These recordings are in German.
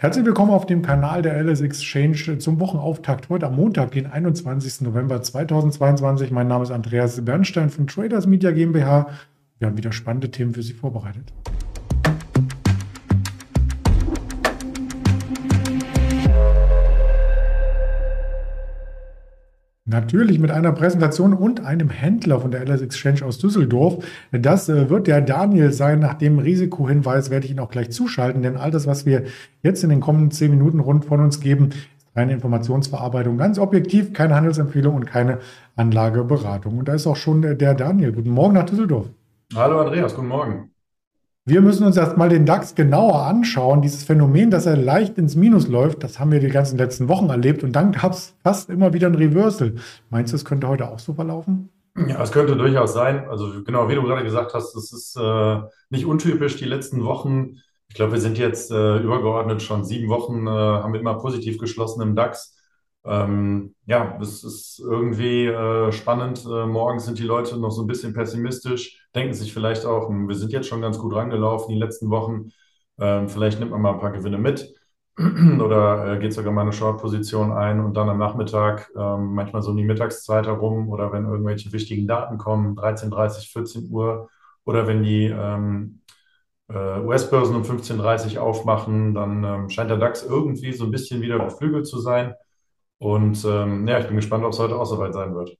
Herzlich willkommen auf dem Kanal der LS Exchange zum Wochenauftakt heute am Montag, den 21. November 2022. Mein Name ist Andreas Bernstein von Traders Media GmbH. Wir haben wieder spannende Themen für Sie vorbereitet. Natürlich mit einer Präsentation und einem Händler von der LS Exchange aus Düsseldorf. Das äh, wird der Daniel sein. Nach dem Risikohinweis werde ich ihn auch gleich zuschalten, denn all das, was wir jetzt in den kommenden zehn Minuten rund von uns geben, ist reine Informationsverarbeitung. Ganz objektiv, keine Handelsempfehlung und keine Anlageberatung. Und da ist auch schon der Daniel. Guten Morgen nach Düsseldorf. Hallo Andreas, guten Morgen. Wir müssen uns erstmal den DAX genauer anschauen. Dieses Phänomen, dass er leicht ins Minus läuft, das haben wir die ganzen letzten Wochen erlebt und dann gab es fast immer wieder ein Reversal. Meinst du, es könnte heute auch so verlaufen? Ja, es könnte durchaus sein. Also genau, wie du gerade gesagt hast, es ist äh, nicht untypisch die letzten Wochen. Ich glaube, wir sind jetzt äh, übergeordnet schon sieben Wochen, äh, haben wir immer positiv geschlossen im DAX. Ähm, ja, es ist irgendwie äh, spannend. Äh, morgens sind die Leute noch so ein bisschen pessimistisch, denken sich vielleicht auch, hm, wir sind jetzt schon ganz gut rangelaufen die letzten Wochen. Ähm, vielleicht nimmt man mal ein paar Gewinne mit oder äh, geht sogar mal eine Short-Position ein und dann am Nachmittag, ähm, manchmal so um die Mittagszeit herum oder wenn irgendwelche wichtigen Daten kommen, 13.30, 14 Uhr oder wenn die ähm, äh, US-Börsen um 15.30 Uhr aufmachen, dann ähm, scheint der DAX irgendwie so ein bisschen wieder beflügelt zu sein. Und ähm, ja, ich bin gespannt, ob es heute auch soweit sein wird.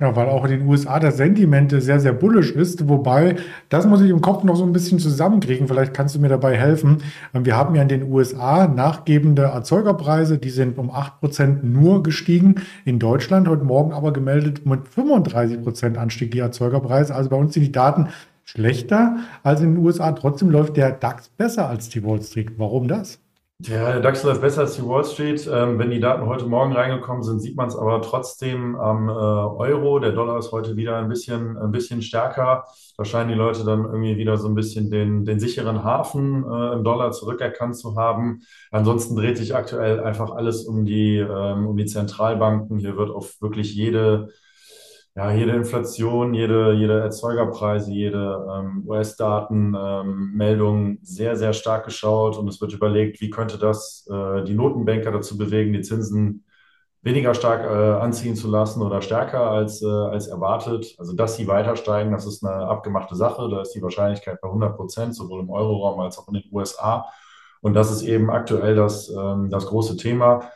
Ja, weil auch in den USA das Sentiment sehr, sehr bullisch ist. Wobei, das muss ich im Kopf noch so ein bisschen zusammenkriegen. Vielleicht kannst du mir dabei helfen. Wir haben ja in den USA nachgebende Erzeugerpreise, die sind um 8% nur gestiegen. In Deutschland heute Morgen aber gemeldet mit 35% Anstieg die Erzeugerpreise. Also bei uns sind die Daten schlechter als in den USA. Trotzdem läuft der DAX besser als die Wall Street. Warum das? Ja, der DAX läuft besser als die Wall Street. Ähm, wenn die Daten heute Morgen reingekommen sind, sieht man es aber trotzdem am äh, Euro. Der Dollar ist heute wieder ein bisschen, ein bisschen stärker. Da scheinen die Leute dann irgendwie wieder so ein bisschen den, den sicheren Hafen äh, im Dollar zurückerkannt zu haben. Ansonsten dreht sich aktuell einfach alles um die, ähm, um die Zentralbanken. Hier wird auf wirklich jede ja, jede Inflation, jede, jede Erzeugerpreise, jede ähm, US-Datenmeldung ähm, sehr, sehr stark geschaut und es wird überlegt, wie könnte das äh, die Notenbanker dazu bewegen, die Zinsen weniger stark äh, anziehen zu lassen oder stärker als, äh, als erwartet. Also, dass sie weiter steigen, das ist eine abgemachte Sache. Da ist die Wahrscheinlichkeit bei 100 Prozent, sowohl im Euroraum als auch in den USA. Und das ist eben aktuell das, ähm, das große Thema.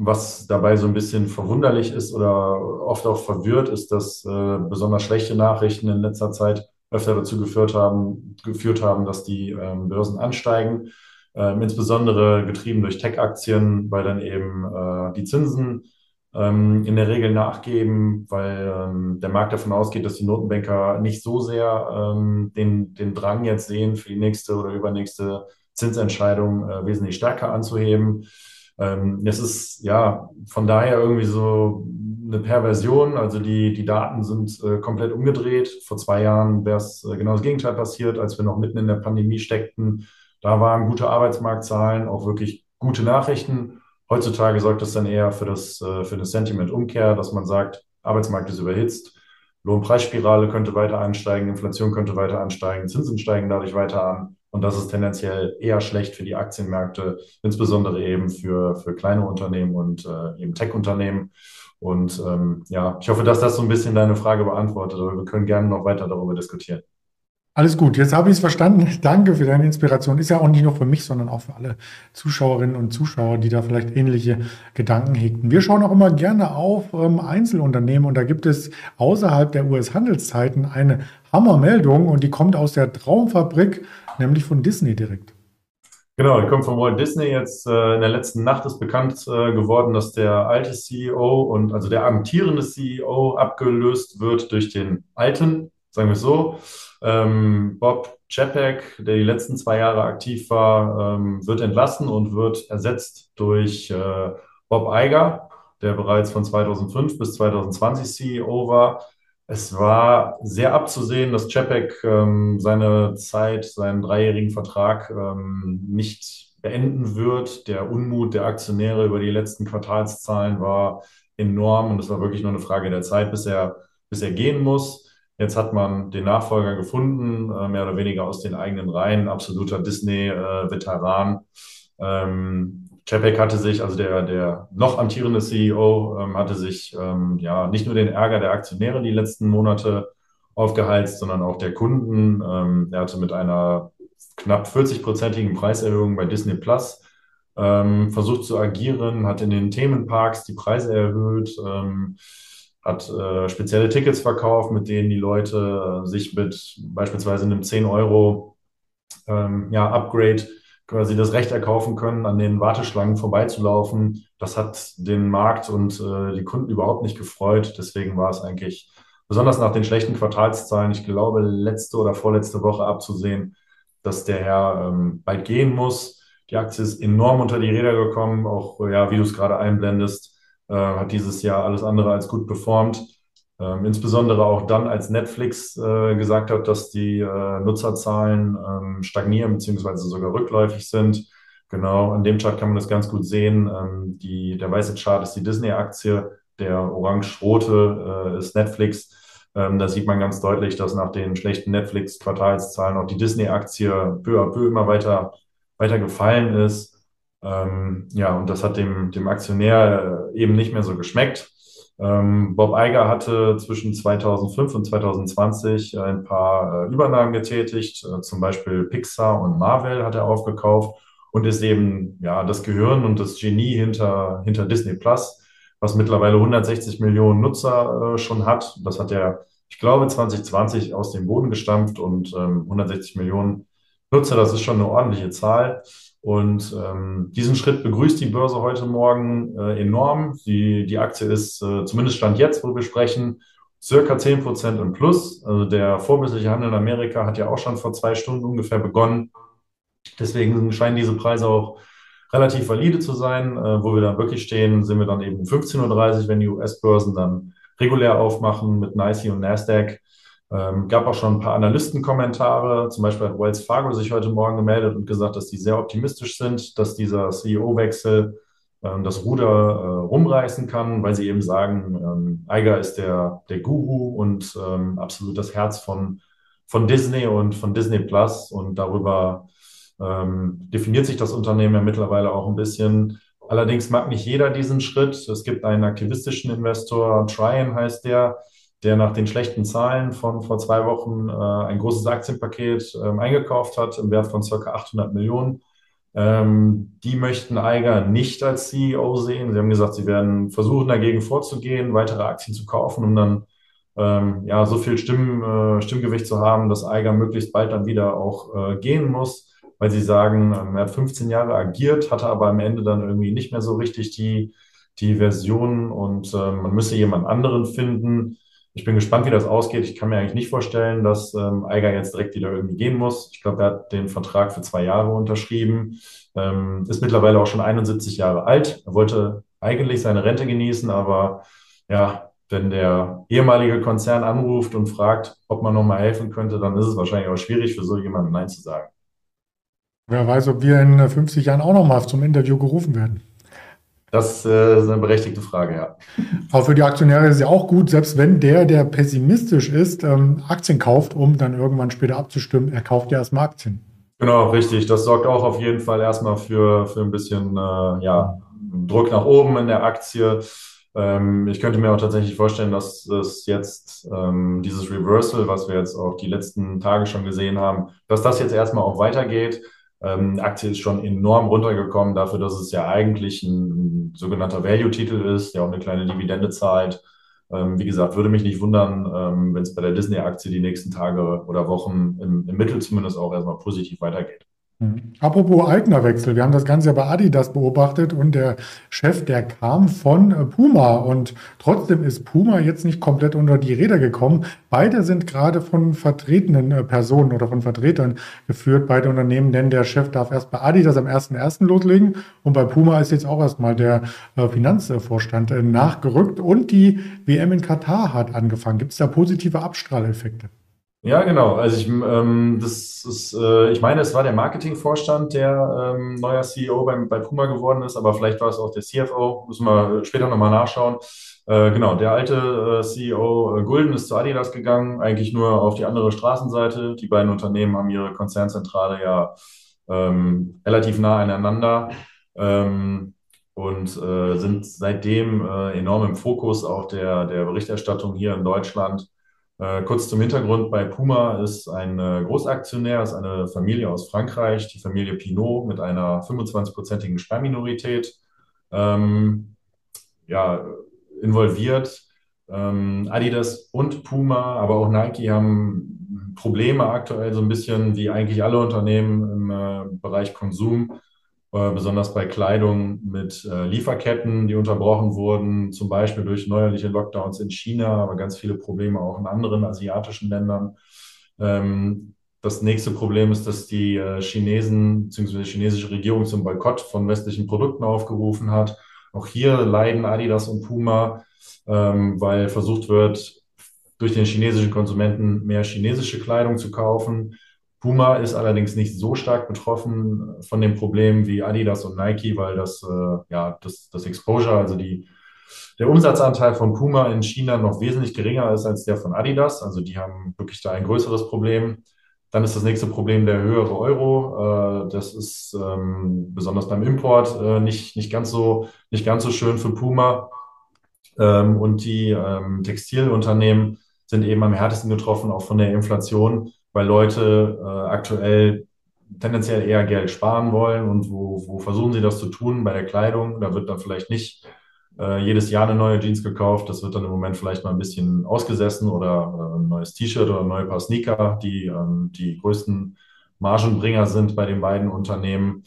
Was dabei so ein bisschen verwunderlich ist oder oft auch verwirrt, ist, dass äh, besonders schlechte Nachrichten in letzter Zeit öfter dazu geführt haben, geführt haben dass die ähm, Börsen ansteigen, ähm, insbesondere getrieben durch Tech-Aktien, weil dann eben äh, die Zinsen ähm, in der Regel nachgeben, weil ähm, der Markt davon ausgeht, dass die Notenbanker nicht so sehr ähm, den, den Drang jetzt sehen, für die nächste oder übernächste Zinsentscheidung äh, wesentlich stärker anzuheben. Ähm, es ist ja von daher irgendwie so eine Perversion. Also die, die Daten sind äh, komplett umgedreht. Vor zwei Jahren wäre es äh, genau das Gegenteil passiert, als wir noch mitten in der Pandemie steckten. Da waren gute Arbeitsmarktzahlen, auch wirklich gute Nachrichten. Heutzutage sorgt das dann eher für das, äh, für das Sentiment-Umkehr, dass man sagt, Arbeitsmarkt ist überhitzt, Lohnpreisspirale könnte weiter ansteigen, Inflation könnte weiter ansteigen, Zinsen steigen dadurch weiter an. Und das ist tendenziell eher schlecht für die Aktienmärkte, insbesondere eben für, für kleine Unternehmen und äh, eben Tech-Unternehmen. Und ähm, ja, ich hoffe, dass das so ein bisschen deine Frage beantwortet, aber wir können gerne noch weiter darüber diskutieren. Alles gut, jetzt habe ich es verstanden. Danke für deine Inspiration. Ist ja auch nicht nur für mich, sondern auch für alle Zuschauerinnen und Zuschauer, die da vielleicht ähnliche Gedanken hegten. Wir schauen auch immer gerne auf ähm, Einzelunternehmen und da gibt es außerhalb der US-Handelszeiten eine Hammermeldung und die kommt aus der Traumfabrik nämlich von Disney direkt. Genau, die kommt von Walt Disney. Jetzt äh, in der letzten Nacht ist bekannt äh, geworden, dass der alte CEO und also der amtierende CEO abgelöst wird durch den alten, sagen wir so. Ähm, Bob Chapek, der die letzten zwei Jahre aktiv war, ähm, wird entlassen und wird ersetzt durch äh, Bob Iger, der bereits von 2005 bis 2020 CEO war. Es war sehr abzusehen, dass Czepek ähm, seine Zeit, seinen dreijährigen Vertrag ähm, nicht beenden wird. Der Unmut der Aktionäre über die letzten Quartalszahlen war enorm und es war wirklich nur eine Frage der Zeit, bis er, bis er gehen muss. Jetzt hat man den Nachfolger gefunden, äh, mehr oder weniger aus den eigenen Reihen, absoluter Disney-Veteran. Ähm, Czepek hatte sich, also der, der noch amtierende CEO, ähm, hatte sich ähm, ja nicht nur den Ärger der Aktionäre die letzten Monate aufgeheizt, sondern auch der Kunden. Ähm, er hatte mit einer knapp 40-prozentigen Preiserhöhung bei Disney Plus ähm, versucht zu agieren, hat in den Themenparks die Preise erhöht, ähm, hat äh, spezielle Tickets verkauft, mit denen die Leute sich mit beispielsweise einem 10 Euro ähm, ja, Upgrade quasi das Recht erkaufen können, an den Warteschlangen vorbeizulaufen. Das hat den Markt und äh, die Kunden überhaupt nicht gefreut. Deswegen war es eigentlich besonders nach den schlechten Quartalszahlen, ich glaube, letzte oder vorletzte Woche abzusehen, dass der Herr ähm, bald gehen muss. Die Aktie ist enorm unter die Räder gekommen, auch ja, wie du es gerade einblendest, äh, hat dieses Jahr alles andere als gut performt. Ähm, insbesondere auch dann, als Netflix äh, gesagt hat, dass die äh, Nutzerzahlen ähm, stagnieren bzw. sogar rückläufig sind. Genau, an dem Chart kann man das ganz gut sehen. Ähm, die, der weiße Chart ist die Disney-Aktie, der orange-rote äh, ist Netflix. Ähm, da sieht man ganz deutlich, dass nach den schlechten Netflix-Quartalszahlen auch die Disney-Aktie peu à peu immer weiter, weiter gefallen ist. Ähm, ja, und das hat dem, dem Aktionär äh, eben nicht mehr so geschmeckt. Ähm, Bob Iger hatte zwischen 2005 und 2020 ein paar äh, Übernahmen getätigt, äh, zum Beispiel Pixar und Marvel hat er aufgekauft und ist eben ja das Gehirn und das Genie hinter, hinter Disney Plus, was mittlerweile 160 Millionen Nutzer äh, schon hat. Das hat er, ich glaube, 2020 aus dem Boden gestampft und ähm, 160 Millionen Nutzer, das ist schon eine ordentliche Zahl. Und ähm, diesen Schritt begrüßt die Börse heute Morgen äh, enorm. Die, die Aktie ist, äh, zumindest Stand jetzt, wo wir sprechen, circa 10 Prozent im Plus. Also der vorbörsliche Handel in Amerika hat ja auch schon vor zwei Stunden ungefähr begonnen. Deswegen scheinen diese Preise auch relativ valide zu sein. Äh, wo wir dann wirklich stehen, sind wir dann eben um 15.30 Uhr, wenn die US-Börsen dann regulär aufmachen mit NICE und NASDAQ. Ähm, gab auch schon ein paar Analystenkommentare. Zum Beispiel hat Wells Fargo sich heute Morgen gemeldet und gesagt, dass die sehr optimistisch sind, dass dieser CEO-Wechsel ähm, das Ruder äh, rumreißen kann, weil sie eben sagen, ähm, Eiger ist der, der Guru und ähm, absolut das Herz von, von Disney und von Disney Plus. Und darüber ähm, definiert sich das Unternehmen ja mittlerweile auch ein bisschen. Allerdings mag nicht jeder diesen Schritt. Es gibt einen aktivistischen Investor, Tryon heißt der, der nach den schlechten Zahlen von vor zwei Wochen äh, ein großes Aktienpaket ähm, eingekauft hat im Wert von circa 800 Millionen. Ähm, die möchten Eiger nicht als CEO sehen. Sie haben gesagt, sie werden versuchen, dagegen vorzugehen, weitere Aktien zu kaufen, um dann ähm, ja, so viel Stimmen, äh, Stimmgewicht zu haben, dass Eiger möglichst bald dann wieder auch äh, gehen muss, weil sie sagen, ähm, er hat 15 Jahre agiert, hatte aber am Ende dann irgendwie nicht mehr so richtig die, die Version und äh, man müsse jemand anderen finden, ich bin gespannt, wie das ausgeht. Ich kann mir eigentlich nicht vorstellen, dass ähm, Eiger jetzt direkt wieder irgendwie gehen muss. Ich glaube, er hat den Vertrag für zwei Jahre unterschrieben, ähm, ist mittlerweile auch schon 71 Jahre alt. Er wollte eigentlich seine Rente genießen, aber ja, wenn der ehemalige Konzern anruft und fragt, ob man nochmal helfen könnte, dann ist es wahrscheinlich auch schwierig für so jemanden Nein zu sagen. Wer weiß, ob wir in 50 Jahren auch nochmal zum Interview gerufen werden. Das äh, ist eine berechtigte Frage, ja. Aber für die Aktionäre ist es ja auch gut, selbst wenn der, der pessimistisch ist, ähm, Aktien kauft, um dann irgendwann später abzustimmen, er kauft ja erstmal Aktien. Genau, richtig. Das sorgt auch auf jeden Fall erstmal für, für ein bisschen äh, ja, Druck nach oben in der Aktie. Ähm, ich könnte mir auch tatsächlich vorstellen, dass es jetzt ähm, dieses Reversal, was wir jetzt auch die letzten Tage schon gesehen haben, dass das jetzt erstmal auch weitergeht. Ähm, Aktie ist schon enorm runtergekommen dafür, dass es ja eigentlich ein, ein sogenannter Value-Titel ist, der auch eine kleine Dividende zahlt. Ähm, wie gesagt, würde mich nicht wundern, ähm, wenn es bei der Disney-Aktie die nächsten Tage oder Wochen im, im Mittel zumindest auch erstmal positiv weitergeht. Mhm. Apropos Eignerwechsel, wir haben das Ganze ja bei Adidas beobachtet und der Chef, der kam von äh, Puma und trotzdem ist Puma jetzt nicht komplett unter die Räder gekommen. Beide sind gerade von vertretenen äh, Personen oder von Vertretern geführt, beide Unternehmen, denn der Chef darf erst bei Adidas am 1.1. loslegen und bei Puma ist jetzt auch erstmal der äh, Finanzvorstand nachgerückt und die WM in Katar hat angefangen. Gibt es da positive Abstrahleffekte? Ja, genau. Also ich, ähm, das ist, äh, ich meine, es war der Marketingvorstand, der ähm, neuer CEO beim, bei Puma geworden ist, aber vielleicht war es auch der CFO. Müssen wir später nochmal nachschauen. Äh, genau, der alte äh, CEO äh, Gulden ist zu Adidas gegangen, eigentlich nur auf die andere Straßenseite. Die beiden Unternehmen haben ihre Konzernzentrale ja ähm, relativ nah aneinander ähm, und äh, sind seitdem äh, enorm im Fokus auch der, der Berichterstattung hier in Deutschland. Äh, kurz zum Hintergrund, bei Puma ist ein äh, Großaktionär, ist eine Familie aus Frankreich, die Familie Pinot mit einer 25-prozentigen Sperrminorität, ähm, ja, involviert. Ähm, Adidas und Puma, aber auch Nike haben Probleme aktuell so ein bisschen wie eigentlich alle Unternehmen im äh, Bereich Konsum äh, besonders bei Kleidung mit äh, Lieferketten, die unterbrochen wurden, zum Beispiel durch neuerliche Lockdowns in China, aber ganz viele Probleme auch in anderen asiatischen Ländern. Ähm, das nächste Problem ist, dass die äh, Chinesen bzw. die chinesische Regierung zum Boykott von westlichen Produkten aufgerufen hat. Auch hier leiden Adidas und Puma, ähm, weil versucht wird, durch den chinesischen Konsumenten mehr chinesische Kleidung zu kaufen. Puma ist allerdings nicht so stark betroffen von dem Problem wie Adidas und Nike, weil das, äh, ja, das, das Exposure, also die, der Umsatzanteil von Puma in China noch wesentlich geringer ist als der von Adidas. Also die haben wirklich da ein größeres Problem. Dann ist das nächste Problem der höhere Euro. Äh, das ist ähm, besonders beim Import äh, nicht, nicht, ganz so, nicht ganz so schön für Puma. Ähm, und die ähm, Textilunternehmen sind eben am härtesten getroffen, auch von der Inflation weil Leute äh, aktuell tendenziell eher Geld sparen wollen und wo, wo versuchen sie das zu tun bei der Kleidung. Da wird dann vielleicht nicht äh, jedes Jahr eine neue Jeans gekauft. Das wird dann im Moment vielleicht mal ein bisschen ausgesessen oder äh, ein neues T-Shirt oder ein neues Paar Sneaker, die ähm, die größten Margenbringer sind bei den beiden Unternehmen.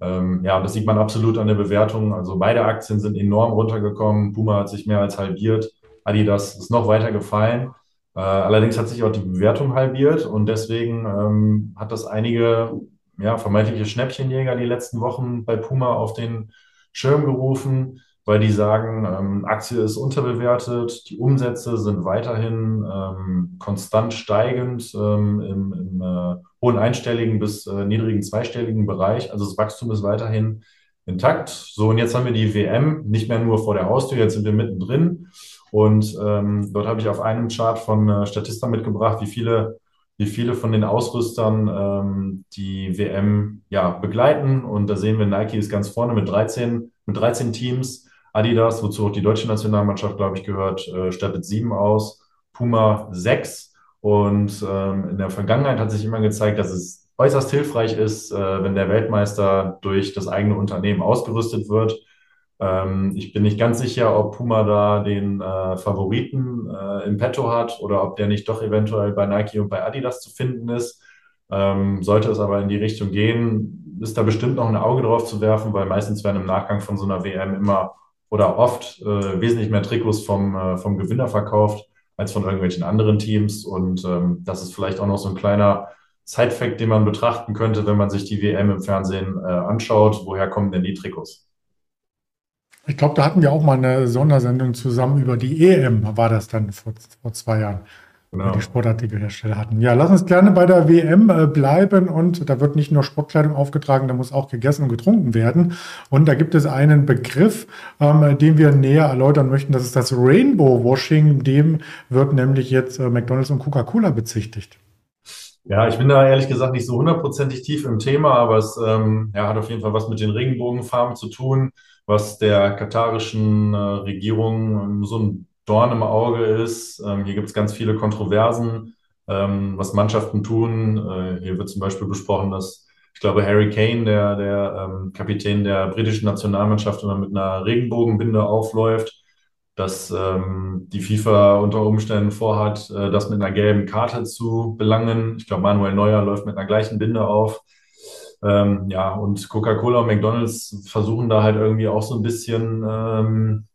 Ähm, ja, das sieht man absolut an der Bewertung. Also beide Aktien sind enorm runtergekommen. Puma hat sich mehr als halbiert. Adidas ist noch weiter gefallen. Äh, allerdings hat sich auch die Bewertung halbiert und deswegen ähm, hat das einige ja, vermeintliche Schnäppchenjäger die letzten Wochen bei Puma auf den Schirm gerufen, weil die sagen, ähm, Aktie ist unterbewertet, die Umsätze sind weiterhin ähm, konstant steigend ähm, im, im äh, hohen einstelligen bis äh, niedrigen zweistelligen Bereich. Also das Wachstum ist weiterhin intakt. So, und jetzt haben wir die WM nicht mehr nur vor der Haustür, jetzt sind wir mittendrin. Und ähm, dort habe ich auf einem Chart von äh, Statista mitgebracht, wie viele, wie viele von den Ausrüstern ähm, die WM ja, begleiten. Und da sehen wir, Nike ist ganz vorne mit 13, mit 13 Teams. Adidas, wozu auch die deutsche Nationalmannschaft, glaube ich, gehört, äh, stattet sieben aus. Puma sechs. Und ähm, in der Vergangenheit hat sich immer gezeigt, dass es äußerst hilfreich ist, äh, wenn der Weltmeister durch das eigene Unternehmen ausgerüstet wird ähm, ich bin nicht ganz sicher, ob Puma da den äh, Favoriten äh, im Petto hat oder ob der nicht doch eventuell bei Nike und bei Adidas zu finden ist. Ähm, sollte es aber in die Richtung gehen, ist da bestimmt noch ein Auge drauf zu werfen, weil meistens werden im Nachgang von so einer WM immer oder oft äh, wesentlich mehr Trikots vom, äh, vom Gewinner verkauft als von irgendwelchen anderen Teams. Und ähm, das ist vielleicht auch noch so ein kleiner Side-Fact, den man betrachten könnte, wenn man sich die WM im Fernsehen äh, anschaut. Woher kommen denn die Trikots? Ich glaube, da hatten wir auch mal eine Sondersendung zusammen über die EM, war das dann vor, vor zwei Jahren, genau. die Sportartikelhersteller hatten. Ja, lass uns gerne bei der WM äh, bleiben und da wird nicht nur Sportkleidung aufgetragen, da muss auch gegessen und getrunken werden. Und da gibt es einen Begriff, ähm, den wir näher erläutern möchten, das ist das Rainbow Washing. Dem wird nämlich jetzt äh, McDonald's und Coca-Cola bezichtigt. Ja, ich bin da ehrlich gesagt nicht so hundertprozentig tief im Thema, aber es ähm, ja, hat auf jeden Fall was mit den Regenbogenfarben zu tun was der katarischen äh, Regierung ähm, so ein Dorn im Auge ist. Ähm, hier gibt es ganz viele Kontroversen, ähm, was Mannschaften tun. Äh, hier wird zum Beispiel besprochen, dass ich glaube, Harry Kane, der, der ähm, Kapitän der britischen Nationalmannschaft, immer mit einer Regenbogenbinde aufläuft, dass ähm, die FIFA unter Umständen vorhat, äh, das mit einer gelben Karte zu belangen. Ich glaube, Manuel Neuer läuft mit einer gleichen Binde auf. Ähm, ja, und Coca-Cola und McDonald's versuchen da halt irgendwie auch so ein bisschen ähm,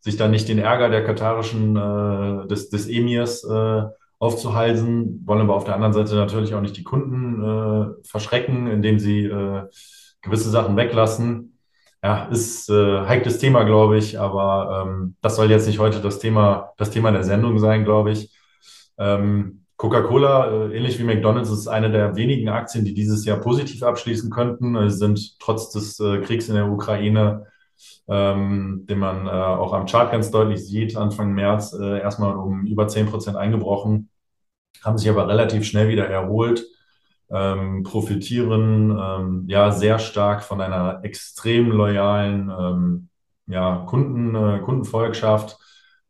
sich da nicht den Ärger der katarischen, äh, des, des Emirs äh, aufzuhalsen, wollen aber auf der anderen Seite natürlich auch nicht die Kunden äh, verschrecken, indem sie äh, gewisse Sachen weglassen. Ja, ist äh, heikles Thema, glaube ich, aber ähm, das soll jetzt nicht heute das Thema, das Thema der Sendung sein, glaube ich. Ähm, Coca-Cola, äh, ähnlich wie McDonald's, ist eine der wenigen Aktien, die dieses Jahr positiv abschließen könnten. Sie sind trotz des äh, Kriegs in der Ukraine, ähm, den man äh, auch am Chart ganz deutlich sieht, Anfang März äh, erstmal um über 10 Prozent eingebrochen, haben sich aber relativ schnell wieder erholt. ähm, profitieren ähm, ja sehr stark von einer extrem loyalen ähm, ja, Kunden, äh, Kundenvolkschaft.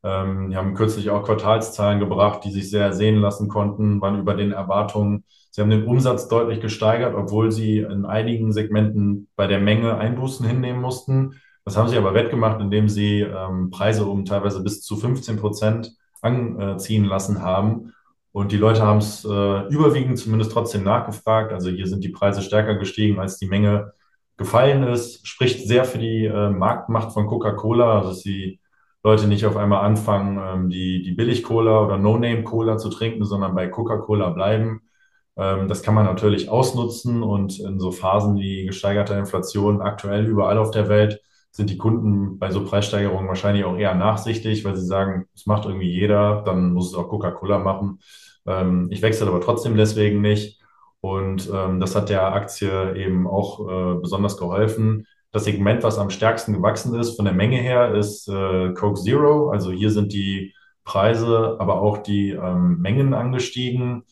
Ähm, die haben kürzlich auch Quartalszahlen gebracht, die sich sehr sehen lassen konnten, waren über den Erwartungen. Sie haben den Umsatz deutlich gesteigert, obwohl sie in einigen Segmenten bei der Menge Einbußen hinnehmen mussten. Das haben sie aber wettgemacht, indem sie ähm, Preise um teilweise bis zu 15 Prozent anziehen lassen haben. Und die Leute haben es äh, überwiegend zumindest trotzdem nachgefragt. Also hier sind die Preise stärker gestiegen, als die Menge gefallen ist. Spricht sehr für die äh, Marktmacht von Coca-Cola, also dass die Leute nicht auf einmal anfangen, ähm, die, die Billig-Cola oder No-Name-Cola zu trinken, sondern bei Coca-Cola bleiben. Ähm, das kann man natürlich ausnutzen und in so Phasen wie gesteigerter Inflation aktuell überall auf der Welt sind die Kunden bei so Preissteigerungen wahrscheinlich auch eher nachsichtig, weil sie sagen, es macht irgendwie jeder, dann muss es auch Coca-Cola machen. Ähm, ich wechsle aber trotzdem deswegen nicht. Und ähm, das hat der Aktie eben auch äh, besonders geholfen. Das Segment, was am stärksten gewachsen ist von der Menge her, ist äh, Coke Zero. Also hier sind die Preise, aber auch die ähm, Mengen angestiegen.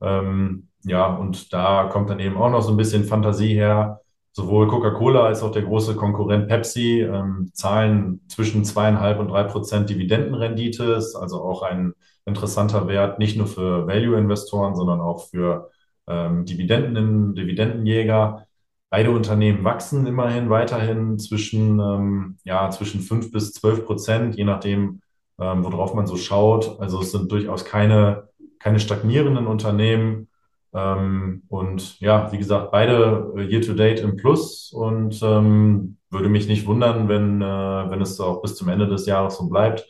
Ähm, ja, und da kommt dann eben auch noch so ein bisschen Fantasie her. Sowohl Coca-Cola als auch der große Konkurrent Pepsi ähm, zahlen zwischen zweieinhalb und drei Prozent Dividendenrendite. Ist also auch ein interessanter Wert, nicht nur für Value-Investoren, sondern auch für ähm, Dividenden, Dividendenjäger. Beide Unternehmen wachsen immerhin weiterhin zwischen, ähm, ja, zwischen fünf bis zwölf Prozent, je nachdem, ähm, worauf man so schaut. Also es sind durchaus keine, keine stagnierenden Unternehmen. Ähm, und ja, wie gesagt, beide äh, year to date im Plus und ähm, würde mich nicht wundern, wenn, äh, wenn es auch bis zum Ende des Jahres so bleibt.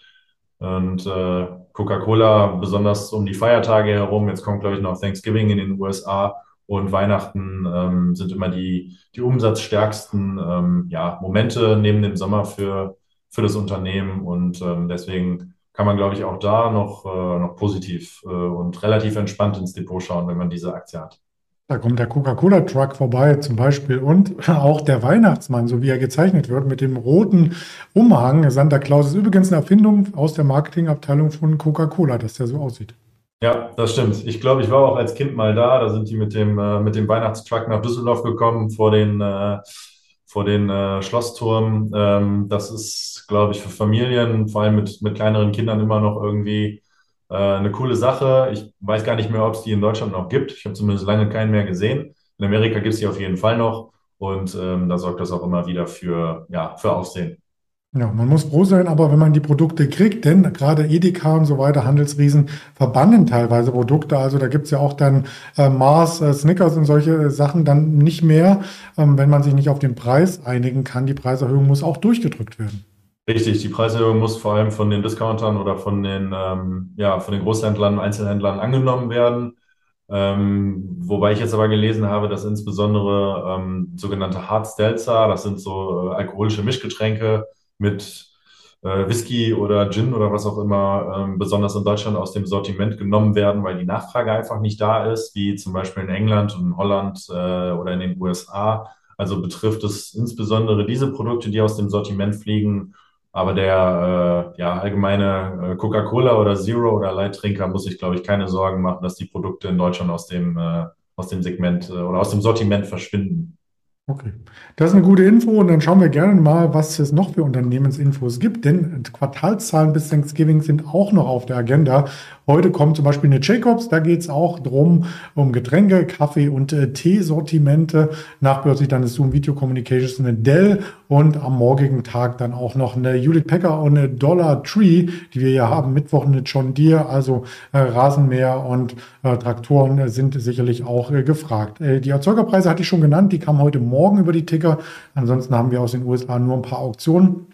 Und äh, Coca-Cola, besonders um die Feiertage herum, jetzt kommt, glaube ich, noch Thanksgiving in den USA und Weihnachten ähm, sind immer die, die umsatzstärksten ähm, ja, Momente neben dem Sommer für, für das Unternehmen. Und ähm, deswegen kann man, glaube ich, auch da noch, äh, noch positiv äh, und relativ entspannt ins Depot schauen, wenn man diese Aktie hat. Da kommt der Coca-Cola-Truck vorbei zum Beispiel und auch der Weihnachtsmann, so wie er gezeichnet wird, mit dem roten Umhang. Santa Claus ist übrigens eine Erfindung aus der Marketingabteilung von Coca-Cola, dass der so aussieht. Ja, das stimmt. Ich glaube, ich war auch als Kind mal da. Da sind die mit dem, äh, mit dem Weihnachtstruck nach Düsseldorf gekommen vor den, äh, vor den äh, Schlossturm. Ähm, das ist, glaube ich, für Familien, vor allem mit, mit kleineren Kindern, immer noch irgendwie äh, eine coole Sache. Ich weiß gar nicht mehr, ob es die in Deutschland noch gibt. Ich habe zumindest lange keinen mehr gesehen. In Amerika gibt es die auf jeden Fall noch. Und ähm, da sorgt das auch immer wieder für, ja, für Aufsehen. Ja, man muss froh sein, aber wenn man die Produkte kriegt, denn gerade Edeka und so weiter, Handelsriesen, verbannen teilweise Produkte. Also da gibt's ja auch dann äh, Mars, äh, Snickers und solche äh, Sachen dann nicht mehr, ähm, wenn man sich nicht auf den Preis einigen kann. Die Preiserhöhung muss auch durchgedrückt werden. Richtig, die Preiserhöhung muss vor allem von den Discountern oder von den, ähm, ja, von den Großhändlern, Einzelhändlern angenommen werden. Ähm, wobei ich jetzt aber gelesen habe, dass insbesondere ähm, sogenannte Hard Stelzer, das sind so äh, alkoholische Mischgetränke, mit äh, Whisky oder Gin oder was auch immer ähm, besonders in Deutschland aus dem Sortiment genommen werden, weil die Nachfrage einfach nicht da ist, wie zum Beispiel in England und in Holland äh, oder in den USA. Also betrifft es insbesondere diese Produkte, die aus dem Sortiment fliegen. Aber der äh, ja, allgemeine äh, Coca-Cola oder Zero oder Leittrinker muss sich, glaube ich, keine Sorgen machen, dass die Produkte in Deutschland aus dem, äh, aus dem Segment äh, oder aus dem Sortiment verschwinden. Okay, das ist eine gute Info und dann schauen wir gerne mal, was es noch für Unternehmensinfos gibt, denn Quartalszahlen bis Thanksgiving sind auch noch auf der Agenda Heute kommt zum Beispiel eine Jacobs, da geht es auch drum um Getränke, Kaffee und äh, Teesortimente. Nachbörslich dann ist Zoom Video Communications eine Dell und am morgigen Tag dann auch noch eine Hewlett Packard und eine Dollar Tree, die wir ja haben. Mittwoch eine John Deere, also äh, Rasenmäher und äh, Traktoren sind sicherlich auch äh, gefragt. Äh, die Erzeugerpreise hatte ich schon genannt, die kamen heute Morgen über die Ticker. Ansonsten haben wir aus den USA nur ein paar Auktionen.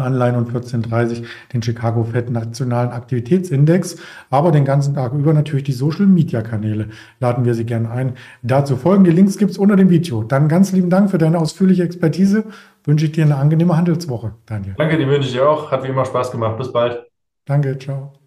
Anleihen und 1430 den Chicago Fed Nationalen Aktivitätsindex, aber den ganzen Tag über natürlich die Social Media Kanäle. Laden wir Sie gerne ein. Dazu folgende Links gibt's unter dem Video. Dann ganz lieben Dank für deine ausführliche Expertise. Wünsche ich dir eine angenehme Handelswoche, Daniel. Danke, die wünsche ich dir auch. Hat wie immer Spaß gemacht. Bis bald. Danke, ciao.